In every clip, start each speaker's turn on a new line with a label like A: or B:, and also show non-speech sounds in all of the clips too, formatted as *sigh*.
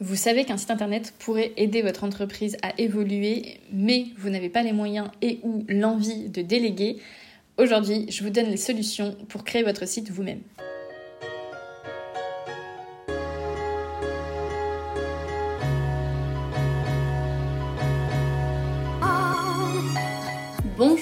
A: Vous savez qu'un site internet pourrait aider votre entreprise à évoluer, mais vous n'avez pas les moyens et ou l'envie de déléguer. Aujourd'hui, je vous donne les solutions pour créer votre site vous-même.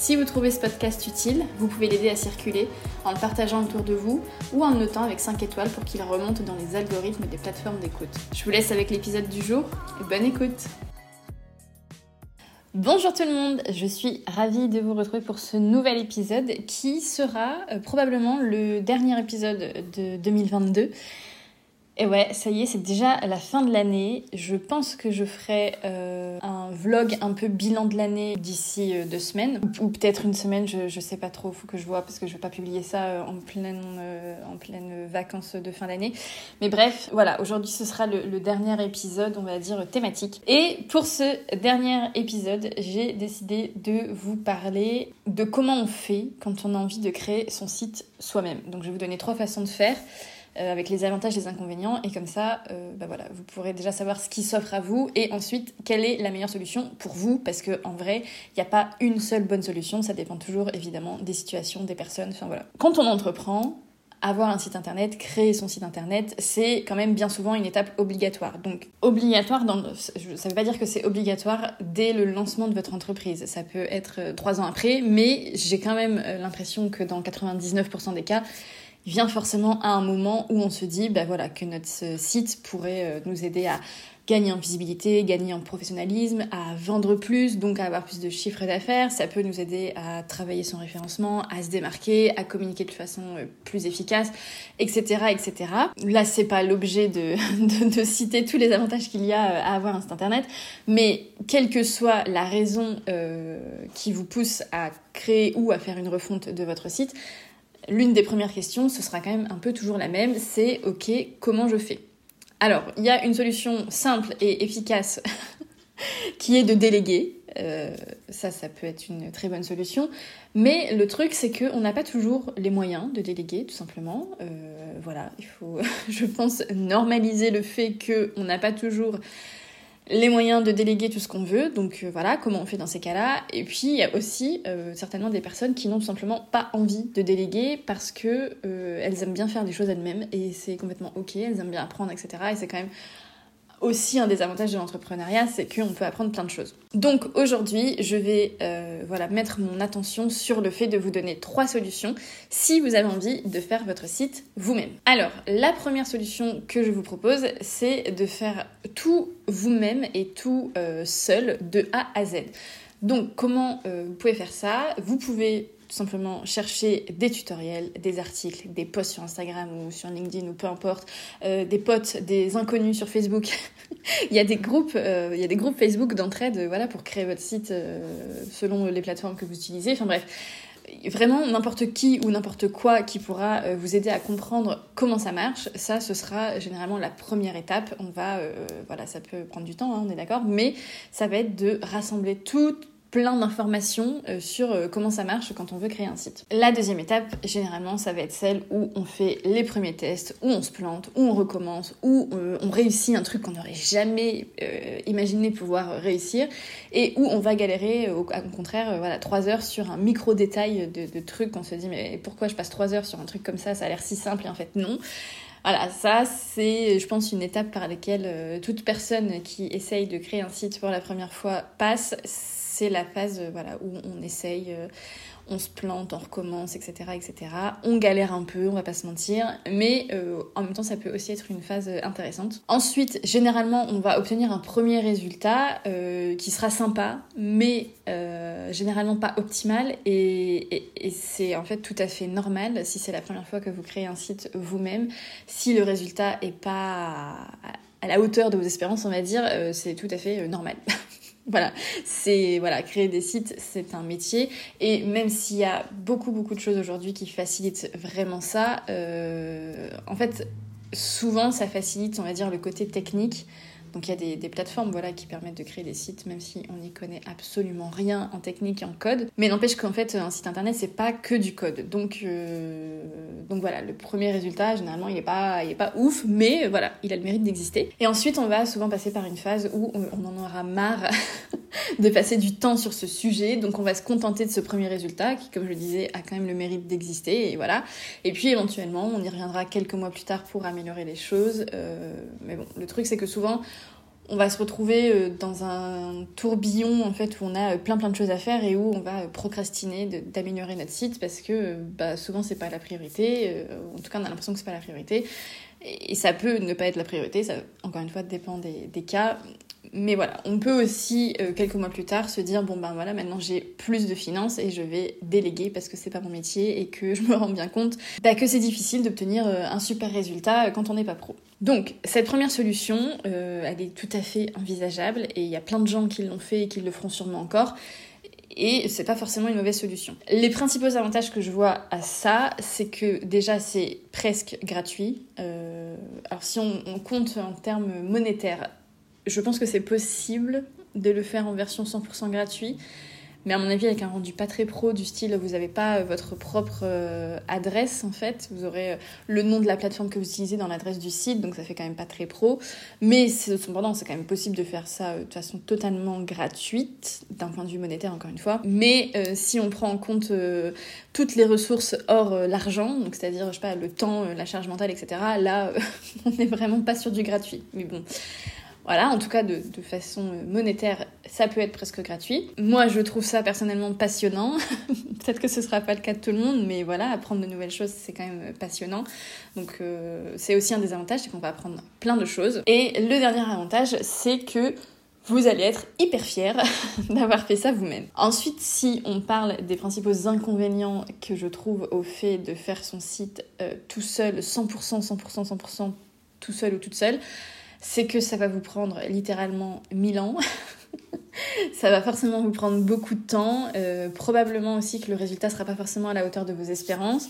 A: Si vous trouvez ce podcast utile, vous pouvez l'aider à circuler en le partageant autour de vous ou en le notant avec 5 étoiles pour qu'il remonte dans les algorithmes des plateformes d'écoute. Je vous laisse avec l'épisode du jour. Et bonne écoute. Bonjour tout le monde, je suis ravie de vous retrouver pour ce nouvel épisode qui sera euh, probablement le dernier épisode de 2022 et ouais, ça y est, c'est déjà la fin de l'année. Je pense que je ferai euh, un vlog un peu bilan de l'année d'ici euh, deux semaines, ou, peut-être une semaine, je, sais pas trop, faut que je vois parce que je vais pas publier ça euh, en pleine, en pleine vacances de fin d'année. Mais bref, voilà, aujourd'hui ce sera le, le, dernier épisode, on va dire thématique. Et pour ce dernier épisode, j'ai décidé de vous parler de comment on fait quand on a envie de créer son site soi-même. Donc je vais vous donner trois façons de faire. Euh, avec les avantages et les inconvénients. Et comme ça, euh, bah voilà, vous pourrez déjà savoir ce qui s'offre à vous et ensuite quelle est la meilleure solution pour vous. Parce que en vrai, il n'y a pas une seule bonne solution. Ça dépend toujours évidemment des situations, des personnes. Enfin voilà. Quand on entreprend, avoir un site internet, créer son site internet, c'est quand même bien souvent une étape obligatoire. Donc obligatoire, dans ça ne veut pas dire que c'est obligatoire dès le lancement de votre entreprise. Ça peut être euh, trois ans après, mais j'ai quand même l'impression que dans 99% des cas, vient forcément à un moment où on se dit bah voilà, que notre site pourrait euh, nous aider à gagner en visibilité, gagner en professionnalisme, à vendre plus, donc à avoir plus de chiffres d'affaires. Ça peut nous aider à travailler son référencement, à se démarquer, à communiquer de façon euh, plus efficace, etc., etc. Là, c'est pas l'objet *laughs* de, de, citer tous les avantages qu'il y a euh, à avoir un site internet, mais quelle que soit la raison qui vous pousse à créer ou à faire une refonte de votre site, l'une des premières questions, ce sera quand même un peu toujours la même, c'est ok, comment je fais? Alors, il y a une solution simple et efficace *laughs* qui est de déléguer. Euh, ça, ça peut être une très bonne solution. Mais le truc, c'est qu'on n'a pas toujours les moyens de déléguer, tout simplement. Euh, voilà, il faut, *laughs* je pense, normaliser le fait qu'on n'a pas toujours les moyens de déléguer tout ce qu'on veut. Donc euh, voilà, comment on fait dans ces cas-là. Et puis il y a aussi euh, certainement des personnes qui n'ont tout simplement pas envie de déléguer parce que euh, elles aiment bien faire des choses elles-mêmes et c'est complètement ok, elles aiment bien apprendre, etc. Et c'est quand même aussi un des avantages de l'entrepreneuriat, c'est qu'on peut apprendre plein de choses. Donc aujourd'hui, je vais euh, voilà, mettre mon attention sur le fait de vous donner trois solutions si vous avez envie de faire votre site vous-même. Alors, la première solution que je vous propose, c'est de faire tout vous-même et tout euh, seul de A à Z. Donc comment euh, vous pouvez faire ça? Vous pouvez tout simplement chercher des tutoriels, des articles, des posts sur Instagram ou sur LinkedIn ou peu importe, euh, des potes, des inconnus sur Facebook. *laughs* il y a des groupes, euh, il y a des groupes Facebook d'entraide, voilà, pour créer votre site euh, selon les plateformes que vous utilisez. Enfin bref, vraiment n'importe qui ou n'importe quoi qui pourra vous aider à comprendre comment ça marche, ça ce sera généralement la première étape. On va, voilà, ça peut prendre du temps, hein, on est d'accord, mais ça va être de rassembler toutes plein d'informations euh, sur euh, comment ça marche quand on veut créer un site. La deuxième étape, généralement, ça va être celle où on fait les premiers tests, où on se plante, où on recommence, où euh, on réussit un truc qu'on n'aurait jamais imaginé pouvoir réussir, et où on va galérer, au, contraire, voilà, trois heures sur un micro détail de, de trucs qu'on se dit mais pourquoi je passe trois heures sur un truc comme ça, ça a l'air si simple et en fait non. Voilà, ça c'est, je pense, une étape par laquelle toute personne qui essaye de créer un site pour la première fois passe c'est la phase euh, voilà, où on essaye, euh, on se plante, on recommence, etc., etc. On galère un peu, on va pas se mentir, mais euh, en même temps, ça peut aussi être une phase intéressante. Ensuite, généralement, on va obtenir un premier résultat qui sera sympa, mais généralement pas optimal, et, c'est en fait tout à fait normal si c'est la première fois que vous créez un site vous-même, si le résultat est pas à la hauteur de vos espérances, on va dire, c'est tout à fait normal. *laughs* voilà, c'est créer des sites, c'est un métier. Et même s'il y a beaucoup beaucoup de choses aujourd'hui qui facilitent vraiment ça, en fait, souvent ça facilite, on va dire, le côté technique donc il y a des, plateformes voilà, qui permettent de créer des sites, même si on n'y connaît absolument rien en technique et en code. Mais n'empêche qu'en fait, un site internet, c'est pas que du code. Donc, euh, donc voilà, le premier résultat, généralement, il est pas, est pas ouf, mais voilà, il a le mérite d'exister. Et ensuite, on va souvent passer par une phase où on en aura marre *laughs* de passer du temps sur ce sujet. Donc on va se contenter de ce premier résultat qui, comme je le disais, a quand même le mérite d'exister. Et voilà. Et puis éventuellement, on y reviendra quelques mois plus tard pour améliorer les choses. Euh, mais bon, le truc c'est que souvent, on va se retrouver euh, dans un tourbillon en fait où on a euh, plein plein de choses à faire et où on va procrastiner d'améliorer notre site parce que bah, souvent c'est pas la priorité. En tout cas, on a l'impression que c'est pas la priorité. Et ça peut ne pas être la priorité, ça encore une fois dépend des, cas. Mais voilà, on peut aussi euh, quelques mois plus tard se dire bon ben voilà, maintenant j'ai plus de finances et je vais déléguer parce que c'est pas mon métier et que je me rends bien compte bah, que c'est difficile d'obtenir euh, un super résultat euh, quand on n'est pas pro. Donc cette première solution, elle est tout à fait envisageable et il y a plein de gens qui l'ont fait et qui le feront sûrement encore. Et c'est pas forcément une mauvaise solution. Les principaux avantages que je vois à ça, c'est que déjà c'est presque gratuit. alors si on compte en termes monétaires, je pense que c'est possible de le faire en version 100% gratuit. Mais à mon avis, avec un rendu pas très pro, du style, vous n'avez pas euh, votre propre euh, adresse en fait. Vous aurez euh, le nom de la plateforme que vous utilisez dans l'adresse du site, donc ça fait quand même pas très pro. Mais cependant, c'est quand même possible de faire ça de façon totalement gratuite, d'un point de vue monétaire encore une fois. Mais si on prend en compte toutes les ressources hors l'argent, donc c'est-à-dire, je sais pas, le temps, la charge mentale, etc., là, *laughs* on n'est vraiment pas sur du gratuit. Mais bon. Voilà, en tout cas de, façon monétaire, ça peut être presque gratuit. Moi, je trouve ça personnellement passionnant. *laughs* Peut-être que ce sera pas le cas de tout le monde, mais voilà, apprendre de nouvelles choses, c'est quand même passionnant. Donc euh, c'est aussi un des avantages, c'est qu'on va apprendre plein de choses. Et le dernier avantage, c'est que vous allez être hyper fier *laughs* d'avoir fait ça vous-même. Ensuite, si on parle des principaux inconvénients que je trouve au fait de faire son site euh, tout seul, 100%, 100%, 100%, tout seul ou toute seule, c'est que ça va vous prendre littéralement 1000 ans. *laughs* ça va forcément vous prendre beaucoup de temps. Euh, probablement aussi que le résultat sera pas forcément à la hauteur de vos espérances.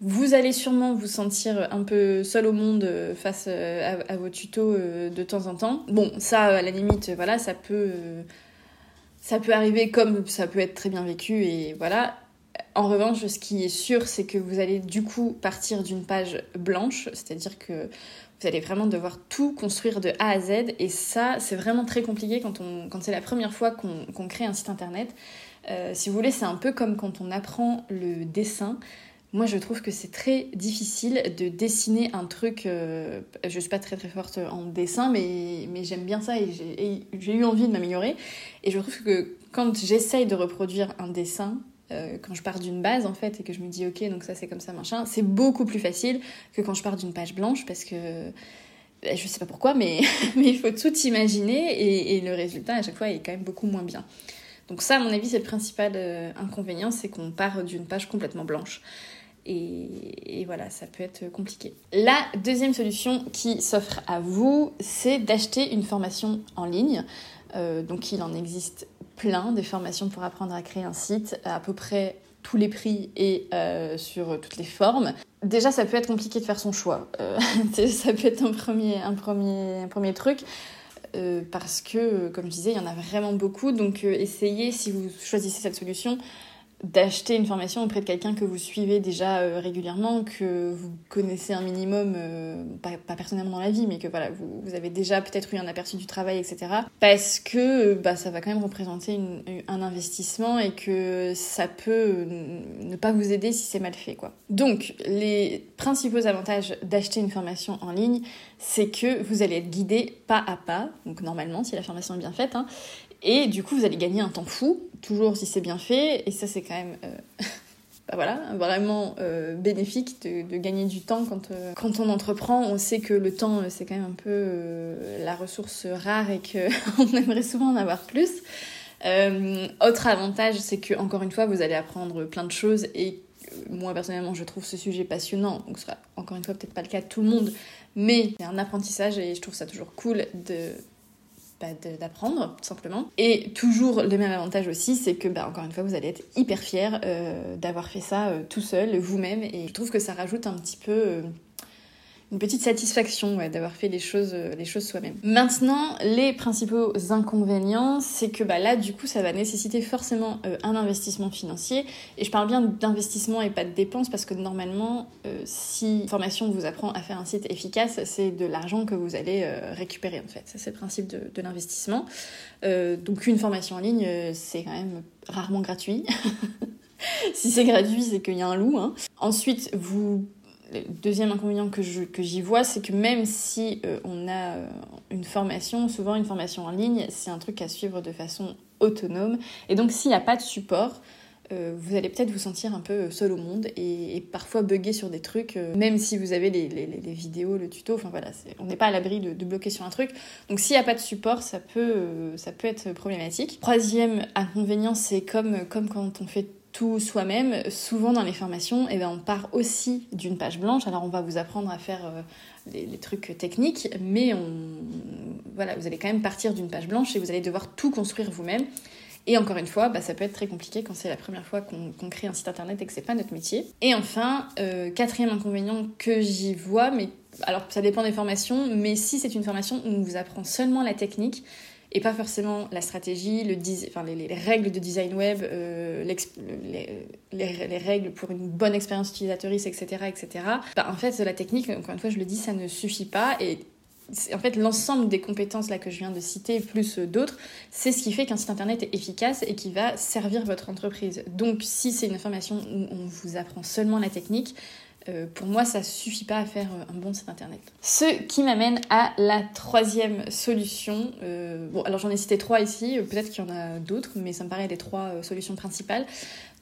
A: Vous allez sûrement vous sentir un peu seul au monde euh, face euh, à, vos tutos de temps en temps. Bon, ça, à la limite, voilà, ça peut, ça peut arriver comme ça peut être très bien vécu et voilà. En revanche, ce qui est sûr, c'est que vous allez du coup partir d'une page blanche, c'est-à-dire que vous allez vraiment devoir tout construire de A à Z. Et ça, c'est vraiment très compliqué quand, quand c'est la première fois qu'on, crée un site internet. Euh, si vous voulez, c'est un peu comme quand on apprend le dessin. Moi, je trouve que c'est très difficile de dessiner un truc. Euh, je suis pas très très forte en dessin, mais, mais j'aime bien ça et j'ai eu envie de m'améliorer. Et je trouve que quand j'essaye de reproduire un dessin, euh, quand je pars d'une base en fait et que je me dis ok donc ça c'est comme ça machin, c'est beaucoup plus facile que quand je pars d'une page blanche parce que ben, je sais pas pourquoi mais, *laughs* mais il faut tout imaginer et, le résultat à chaque fois est quand même beaucoup moins bien. Donc ça à mon avis c'est le principal euh, inconvénient c'est qu'on part d'une page complètement blanche. Et, et, voilà, ça peut être compliqué. La deuxième solution qui s'offre à vous, c'est d'acheter une formation en ligne. Euh, donc il en existe plein des formations pour apprendre à créer un site à peu près tous les prix et euh, sur toutes les formes. Déjà, ça peut être compliqué de faire son choix. Euh, *laughs* ça peut être un premier, un premier, un premier truc. Euh, parce que, comme je disais, il y en a vraiment beaucoup. Donc, essayez, si vous choisissez cette solution, d'acheter une formation auprès de quelqu'un que vous suivez déjà euh, régulièrement, que vous connaissez un minimum, euh, pas, personnellement dans la vie, mais que voilà, vous, avez déjà peut-être eu un aperçu du travail, etc. Parce que bah, ça va quand même représenter un investissement et que ça peut ne pas vous aider si c'est mal fait. quoi. Donc, les principaux avantages d'acheter une formation en ligne, c'est que vous allez être guidé pas à pas, donc normalement si la formation est bien faite, hein, et du coup, vous allez gagner un temps fou, toujours si c'est bien fait. Et ça, c'est quand même euh, *laughs* bah voilà, vraiment euh, bénéfique de, gagner du temps quand, euh, quand on entreprend. On sait que le temps, c'est quand même un peu la ressource rare et qu'on *laughs* aimerait souvent en avoir plus. autre avantage, c'est que encore une fois, vous allez apprendre plein de choses et moi personnellement je trouve ce sujet passionnant, donc ce sera encore une fois peut-être pas le cas de tout le monde, mais c'est un apprentissage et je trouve ça toujours cool de d'apprendre tout simplement. Et toujours le même avantage aussi, c'est que bah, encore une fois vous allez être hyper fier euh, d'avoir fait ça euh, tout seul, vous-même, et je trouve que ça rajoute un petit peu euh, une petite satisfaction d'avoir fait les choses, euh, les choses soi-même. Maintenant, les principaux inconvénients, c'est que bah, là, du coup, ça va nécessiter forcément euh, un investissement financier. Et je parle bien d'investissement et pas de dépenses parce que normalement, euh, si formation vous apprend à faire un site efficace, c'est de l'argent que vous allez récupérer en fait. Ça, c'est le principe de, de l'investissement. donc, une formation en ligne, c'est quand même rarement gratuit. *laughs* si c'est gratuit, c'est qu'il y a un loup. Hein. Ensuite, vous le deuxième inconvénient que, j'y vois, c'est que même si euh, on a euh, une formation, souvent une formation en ligne, c'est un truc à suivre de façon autonome. Et donc s'il n'y a pas de support, euh, vous allez peut-être vous sentir un peu seul au monde et, parfois bugger sur des trucs, même si vous avez les, vidéos, le tuto, enfin voilà, on n'est pas à l'abri de, bloquer sur un truc. Donc s'il n'y a pas de support, ça peut, ça peut être problématique. Troisième inconvénient, c'est comme, comme quand on fait tout soi-même, souvent dans les formations, eh ben, on part aussi d'une page blanche. Alors on va vous apprendre à faire euh, les, trucs techniques, mais on, voilà, vous allez quand même partir d'une page blanche et vous allez devoir tout construire vous-même. Et encore une fois, bah, ça peut être très compliqué quand c'est la première fois qu'on crée un site internet et que c'est pas notre métier. Et enfin, euh, quatrième inconvénient que j'y vois, mais alors ça dépend des formations, mais si c'est une formation où on vous apprend seulement la technique, et pas forcément la stratégie, les, les, règles de design web, euh, les, les, règles pour une bonne expérience utilisatrice, etc. etc. Bah, en fait, la technique, encore une fois, je le dis, ça ne suffit pas. Et en fait, l'ensemble des compétences là que je viens de citer, plus d'autres, c'est ce qui fait qu'un site internet est efficace et qui va servir votre entreprise. Donc, si c'est une information où on vous apprend seulement la technique, euh, pour moi, ça suffit pas à faire euh, un bon site internet. Ce qui m'amène à la troisième solution. Euh, bon, alors j'en ai cité trois ici, peut-être qu'il y en a d'autres, mais ça me paraît les trois solutions principales.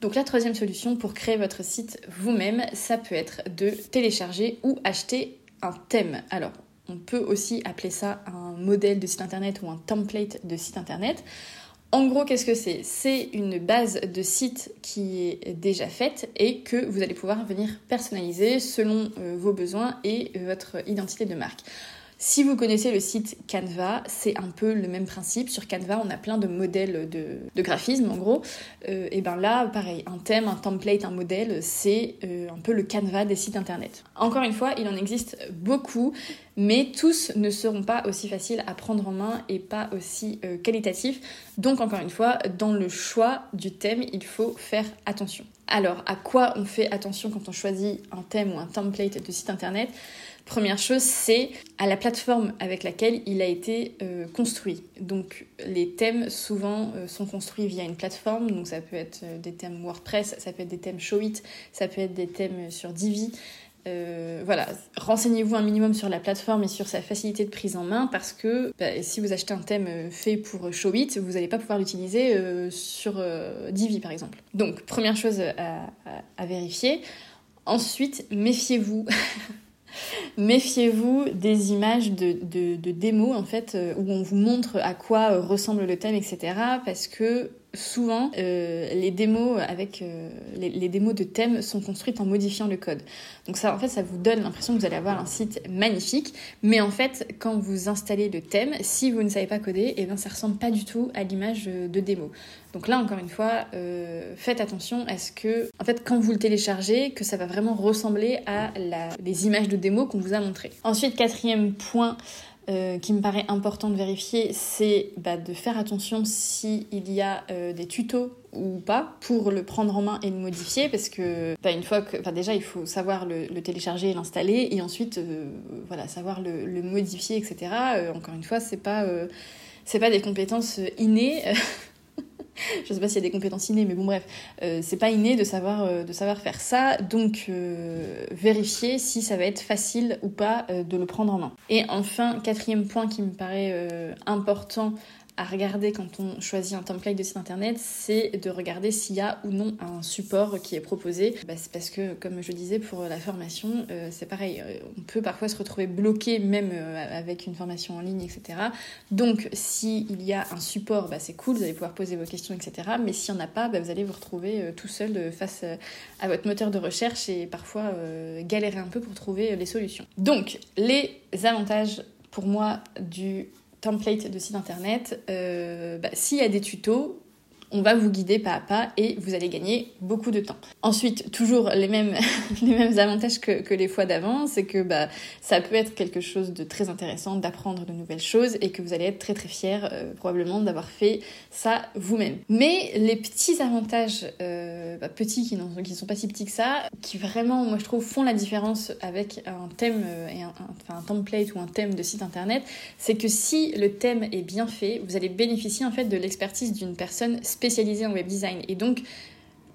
A: Donc la troisième solution pour créer votre site vous-même, ça peut être de télécharger ou acheter un thème. Alors, on peut aussi appeler ça un modèle de site internet ou un template de site internet. En gros, qu'est-ce que c'est? C'est une base de site qui est déjà faite et que vous allez pouvoir venir personnaliser selon euh, vos besoins et votre identité de marque. Si vous connaissez le site Canva, c'est un peu le même principe. Sur Canva, on a plein de modèles de, graphisme, en gros. Euh, et ben là, pareil, un thème, un template, un modèle, c'est euh, un peu le Canva des sites internet. Encore une fois, il en existe beaucoup, mais tous ne seront pas aussi faciles à prendre en main et pas aussi euh, qualitatifs. Donc, encore une fois, dans le choix du thème, il faut faire attention. Alors, à quoi on fait attention quand on choisit un thème ou un template de site internet? Première chose, c'est à la plateforme avec laquelle il a été euh, construit. Donc les thèmes souvent euh, sont construits via une plateforme, donc ça peut être euh, des thèmes WordPress, ça peut être des thèmes Showit, ça peut être des thèmes sur Divi. Voilà, renseignez-vous un minimum sur la plateforme et sur sa facilité de prise en main parce que bah, si vous achetez un thème fait pour Showit, vous n'allez pas pouvoir l'utiliser sur Divi par exemple. Donc première chose à vérifier. Ensuite, méfiez-vous *laughs* Méfiez-vous des images de, de, démos en fait euh, où on vous montre à quoi euh, ressemble le thème, etc. Parce que souvent, euh, les démos avec euh, les, démos de thèmes sont construites en modifiant le code. Donc ça, en fait, ça vous donne l'impression que vous allez avoir un site magnifique, mais en fait, quand vous installez le thème, si vous ne savez pas coder, et eh ben ça ressemble pas du tout à l'image de démo. Donc là, encore une fois, euh, faites attention à ce que, en fait, quand vous le téléchargez, que ça va vraiment ressembler à la, les images de démo qu'on vous a montrées. Ensuite, quatrième point. Euh, qui me paraît important de vérifier, c'est bah, de faire attention s'il y a euh, des tutos ou pas pour le prendre en main et le modifier parce que bah, une fois que déjà il faut savoir le, télécharger et l'installer et ensuite euh, voilà savoir le, le, modifier etc encore une fois c'est pas c'est pas des compétences innées *laughs* *laughs* je sais pas s'il y a des compétences innées, mais bon bref, euh, c'est pas inné de savoir, euh, de savoir faire ça, donc euh, vérifier si ça va être facile ou pas de le prendre en main. Et enfin, quatrième point qui me paraît important à regarder quand on choisit un template de site internet, c'est de regarder s'il y a ou non un support qui est proposé. Bah, c'est parce que, comme je disais, pour la formation, euh, c'est pareil. Euh, on peut parfois se retrouver bloqué même euh, avec une formation en ligne, etc. Donc, s'il y a un support, bah, c'est cool, vous allez pouvoir poser vos questions, etc. Mais s'il n'y en a pas, bah, vous allez vous retrouver tout seul face à votre moteur de recherche et parfois galérer un peu pour trouver les solutions. Donc, les avantages pour moi du template de site internet, euh, bah, s'il y a des tutos, on va vous guider pas à pas et vous allez gagner beaucoup de temps. Ensuite, toujours les mêmes, *laughs* les mêmes avantages que, que les fois d'avant, c'est que bah, ça peut être quelque chose de très intéressant d'apprendre de nouvelles choses et que vous allez être très très fier euh, probablement d'avoir fait ça vous-même. Mais les petits avantages, euh, bah, petits qui ne sont pas si petits que ça, qui vraiment, moi je trouve, font la différence avec un thème euh, et enfin, un template ou un thème de site internet, c'est que si le thème est bien fait, vous allez bénéficier en fait de l'expertise d'une personne spécialisée en web design et donc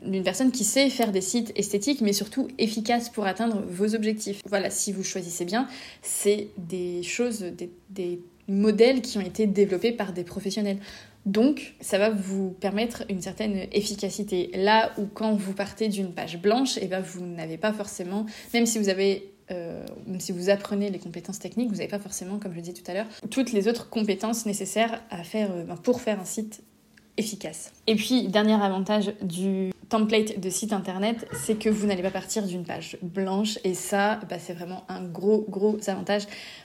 A: d'une personne qui sait faire des sites esthétiques mais surtout efficaces pour atteindre vos objectifs. Voilà, si vous choisissez bien, c'est des choses, des, modèles qui ont été développés par des professionnels. Donc, ça va vous permettre une certaine efficacité. Là où quand vous partez d'une page blanche, et eh ben vous n'avez pas forcément, même si vous avez euh, si vous apprenez les compétences techniques, vous n'avez pas forcément, comme je disais tout à l'heure, toutes les autres compétences nécessaires à faire, euh, pour faire un site efficace. Et puis, dernier avantage du template de site internet, c'est que vous n'allez pas partir d'une page blanche et ça, bah, c'est vraiment un gros, gros avantage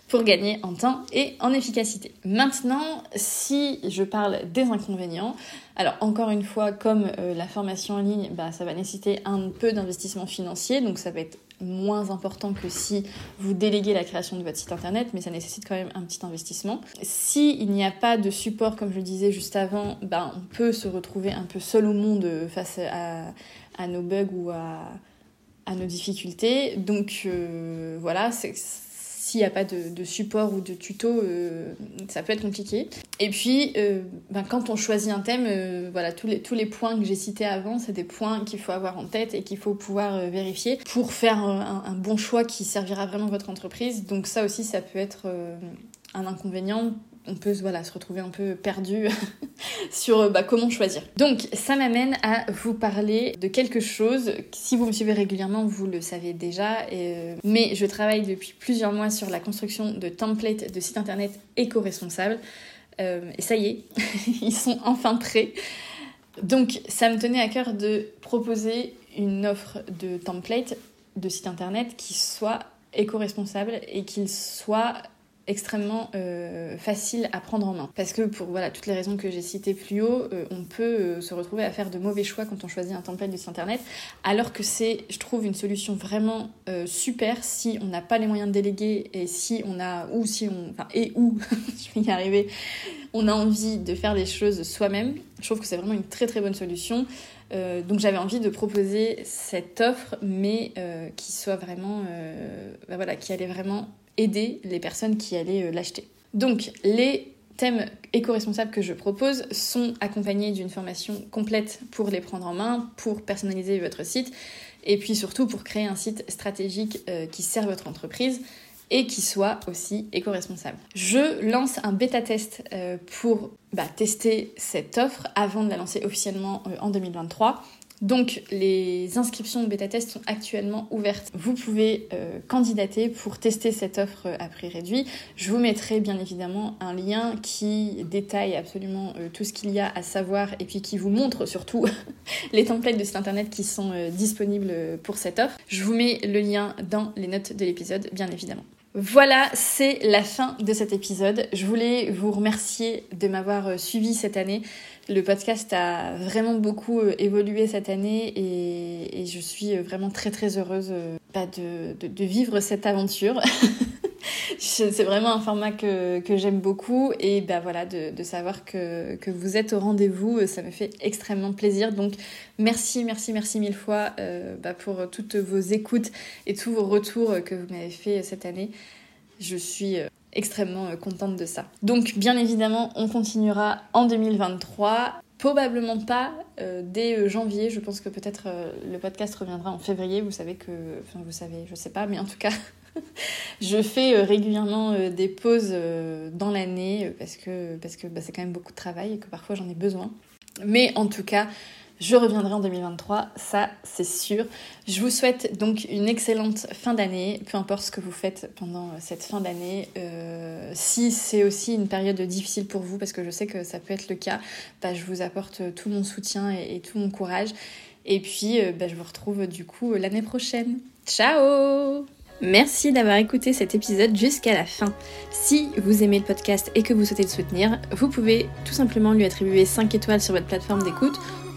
A: pour gagner en temps et en efficacité. Maintenant, si je parle des inconvénients, alors encore une fois, comme euh, la formation en ligne, bah, ça va nécessiter un peu d'investissement financier, donc ça va être moins important que si vous déléguez la création de votre site internet, mais ça nécessite quand même un petit investissement. S'il n'y a pas de support, comme je le disais juste avant, ben, on peut se retrouver un peu seul au monde face à, nos bugs ou à, à nos difficultés. Donc euh, voilà, c'est s'il n'y a pas de, support ou de tuto, euh, ça peut être compliqué. Et puis, euh, ben, quand on choisit un thème, euh, voilà, tous les, tous les points que j'ai cités avant, c'est des points qu'il faut avoir en tête et qu'il faut pouvoir vérifier pour faire un, un, bon choix qui servira vraiment votre entreprise. Donc ça aussi, ça peut être un inconvénient on peut se retrouver un peu perdu *laughs* sur bah, comment choisir. Donc ça m'amène à vous parler de quelque chose, si vous me suivez régulièrement, vous le savez déjà, euh, mais je travaille depuis plusieurs mois sur la construction de templates de sites internet éco-responsables. Euh, et ça y est, *laughs* ils sont enfin prêts. Donc ça me tenait à cœur de proposer une offre de template de site internet qui soit éco-responsable et qu'il soit extrêmement euh, facile à prendre en main. Parce que pour voilà, toutes les raisons que j'ai citées plus haut, euh, on peut euh, se retrouver à faire de mauvais choix quand on choisit un template de site internet, alors que c'est, je trouve, une solution vraiment super si on n'a pas les moyens de déléguer et si on a, ou si on, enfin, et où, *laughs* je vais y arriver, on a envie de faire les choses soi-même. Je trouve que c'est vraiment une très très bonne solution. donc j'avais envie de proposer cette offre, mais qui soit vraiment, bah voilà, qui allait vraiment aider les personnes qui allaient euh, l'acheter. Donc les thèmes éco-responsables que je propose sont accompagnés d'une formation complète pour les prendre en main, pour personnaliser votre site et puis surtout pour créer un site stratégique euh, qui sert votre entreprise et qui soit aussi éco-responsable. Je lance un bêta-test euh, pour bah, tester cette offre avant de la lancer officiellement en 2023. Donc les inscriptions de bêta test sont actuellement ouvertes. Vous pouvez euh, candidater pour tester cette offre à prix réduit. Je vous mettrai bien évidemment un lien qui détaille absolument euh, tout ce qu'il y a à savoir et puis qui vous montre surtout *laughs* les templates de site internet qui sont euh, disponibles pour cette offre. Je vous mets le lien dans les notes de l'épisode bien évidemment. Voilà, c'est la fin de cet épisode. Je voulais vous remercier de m'avoir suivi cette année. Le podcast a vraiment beaucoup euh, évolué cette année et, je suis euh, vraiment très très heureuse euh, bah, de, vivre cette aventure. *laughs* c'est vraiment un format que, j'aime beaucoup et bah voilà de, savoir que, vous êtes au rendez-vous, ça me fait extrêmement plaisir. Donc merci, merci, merci mille fois bah, pour toutes vos écoutes et tous vos retours que vous m'avez fait cette année. Je suis extrêmement euh, contente de ça. Donc bien évidemment, on continuera en 2023. Probablement pas euh, dès euh, janvier. Je pense que peut-être le podcast reviendra en février. Vous savez que, enfin vous savez, je sais pas, mais en tout cas, *laughs* je fais régulièrement des pauses dans l'année parce que parce que bah, c'est quand même beaucoup de travail et que parfois j'en ai besoin. Mais en tout cas, je reviendrai en 2023, ça c'est sûr. Je vous souhaite donc une excellente fin d'année, peu importe ce que vous faites pendant euh, cette fin d'année. Euh, si c'est aussi une période difficile pour vous, parce que je sais que ça peut être le cas, bah, je vous apporte tout mon soutien et, tout mon courage. Et puis, euh, bah, je vous retrouve du coup l'année prochaine. Ciao Merci d'avoir écouté cet épisode jusqu'à la fin. Si vous aimez le podcast et que vous souhaitez le soutenir, vous pouvez tout simplement lui attribuer 5 étoiles sur votre plateforme d'écoute